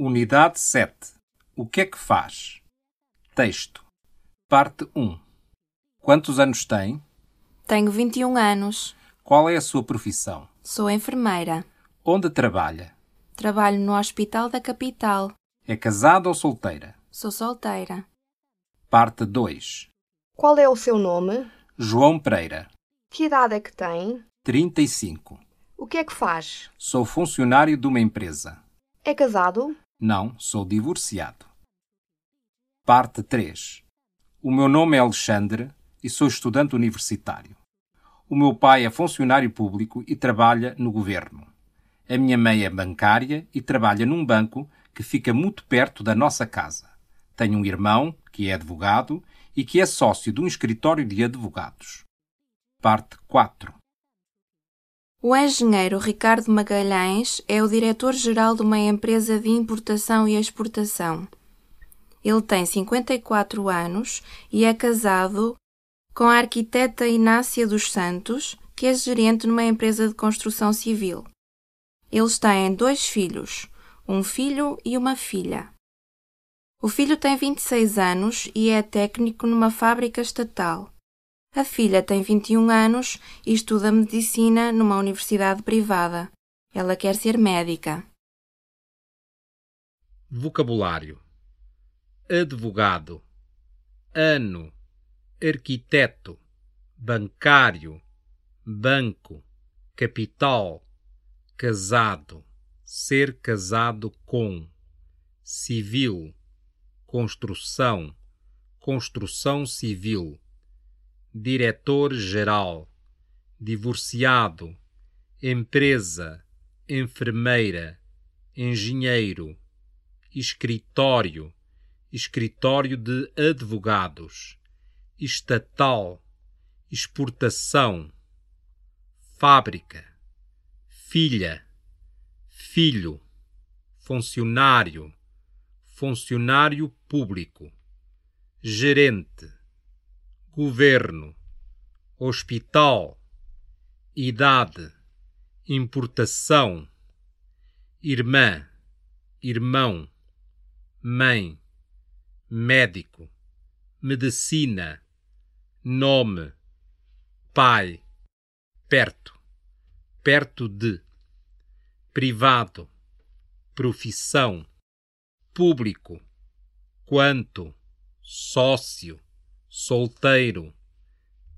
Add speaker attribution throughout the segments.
Speaker 1: Unidade 7. O que é que faz? Texto. Parte 1. Quantos anos tem?
Speaker 2: Tenho 21 anos.
Speaker 1: Qual é a sua profissão?
Speaker 2: Sou enfermeira.
Speaker 1: Onde trabalha?
Speaker 2: Trabalho no hospital da capital.
Speaker 1: É casada ou solteira?
Speaker 2: Sou solteira.
Speaker 1: Parte 2.
Speaker 3: Qual é o seu nome?
Speaker 1: João Pereira.
Speaker 3: Que idade é que tem?
Speaker 1: 35.
Speaker 3: O que é que faz?
Speaker 1: Sou funcionário de uma empresa.
Speaker 3: É casado?
Speaker 1: Não, sou divorciado. Parte 3. O meu nome é Alexandre e sou estudante universitário. O meu pai é funcionário público e trabalha no governo. A minha mãe é bancária e trabalha num banco que fica muito perto da nossa casa. Tenho um irmão, que é advogado e que é sócio de um escritório de advogados. Parte 4.
Speaker 2: O engenheiro Ricardo Magalhães é o diretor-geral de uma empresa de importação e exportação. Ele tem 54 anos e é casado com a arquiteta Inácia dos Santos, que é gerente numa empresa de construção civil. Eles têm dois filhos, um filho e uma filha. O filho tem 26 anos e é técnico numa fábrica estatal. A filha tem 21 anos e estuda medicina numa universidade privada. Ela quer ser médica.
Speaker 1: Vocabulário: advogado, ano, arquiteto, bancário, banco, capital, casado, ser casado com, civil, construção, construção civil, diretor-geral, divorciado, empresa, enfermeira, engenheiro, escritório, escritório de advogados, estatal, exportação, fábrica, filha, filho, funcionário, funcionário público, gerente, governo, hospital, idade, importação, irmã, irmão, mãe, médico, medicina, nome, pai, perto, perto de, privado, profissão, público, quanto, sócio, solteiro,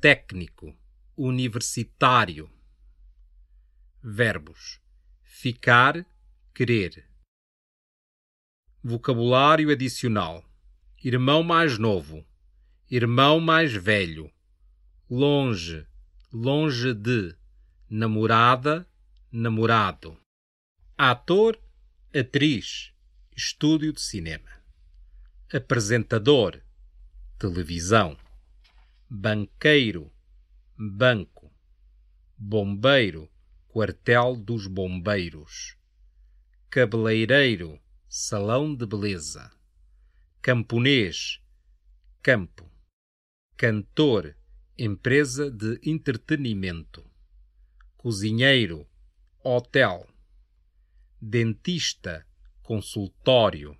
Speaker 1: técnico, universitário. Verbos: ficar, querer. Vocabulário adicional: irmão mais novo, irmão mais velho, longe, longe de, namorada, namorado, ator, atriz, estúdio de cinema, apresentador, televisão, banqueiro, banco, bombeiro, quartel dos bombeiros, cabeleireiro, salão de beleza, camponês, campo, cantor, empresa de entretenimento, cozinheiro, hotel, dentista, consultório,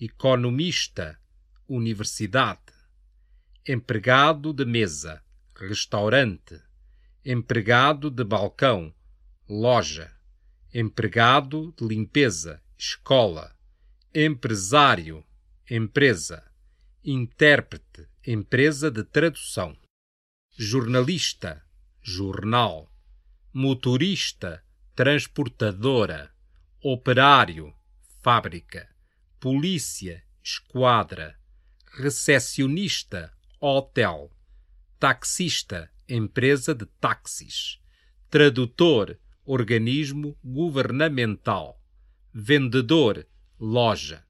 Speaker 1: economista, universidade, empregado de mesa, restaurante, empregado de balcão, loja, empregado de limpeza, escola, empresário, empresa, intérprete, empresa de tradução, jornalista, jornal, motorista, transportadora, operário, fábrica, polícia, esquadra, recepcionista, hotel, taxista, empresa de táxis, tradutor, organismo governamental, vendedor, loja.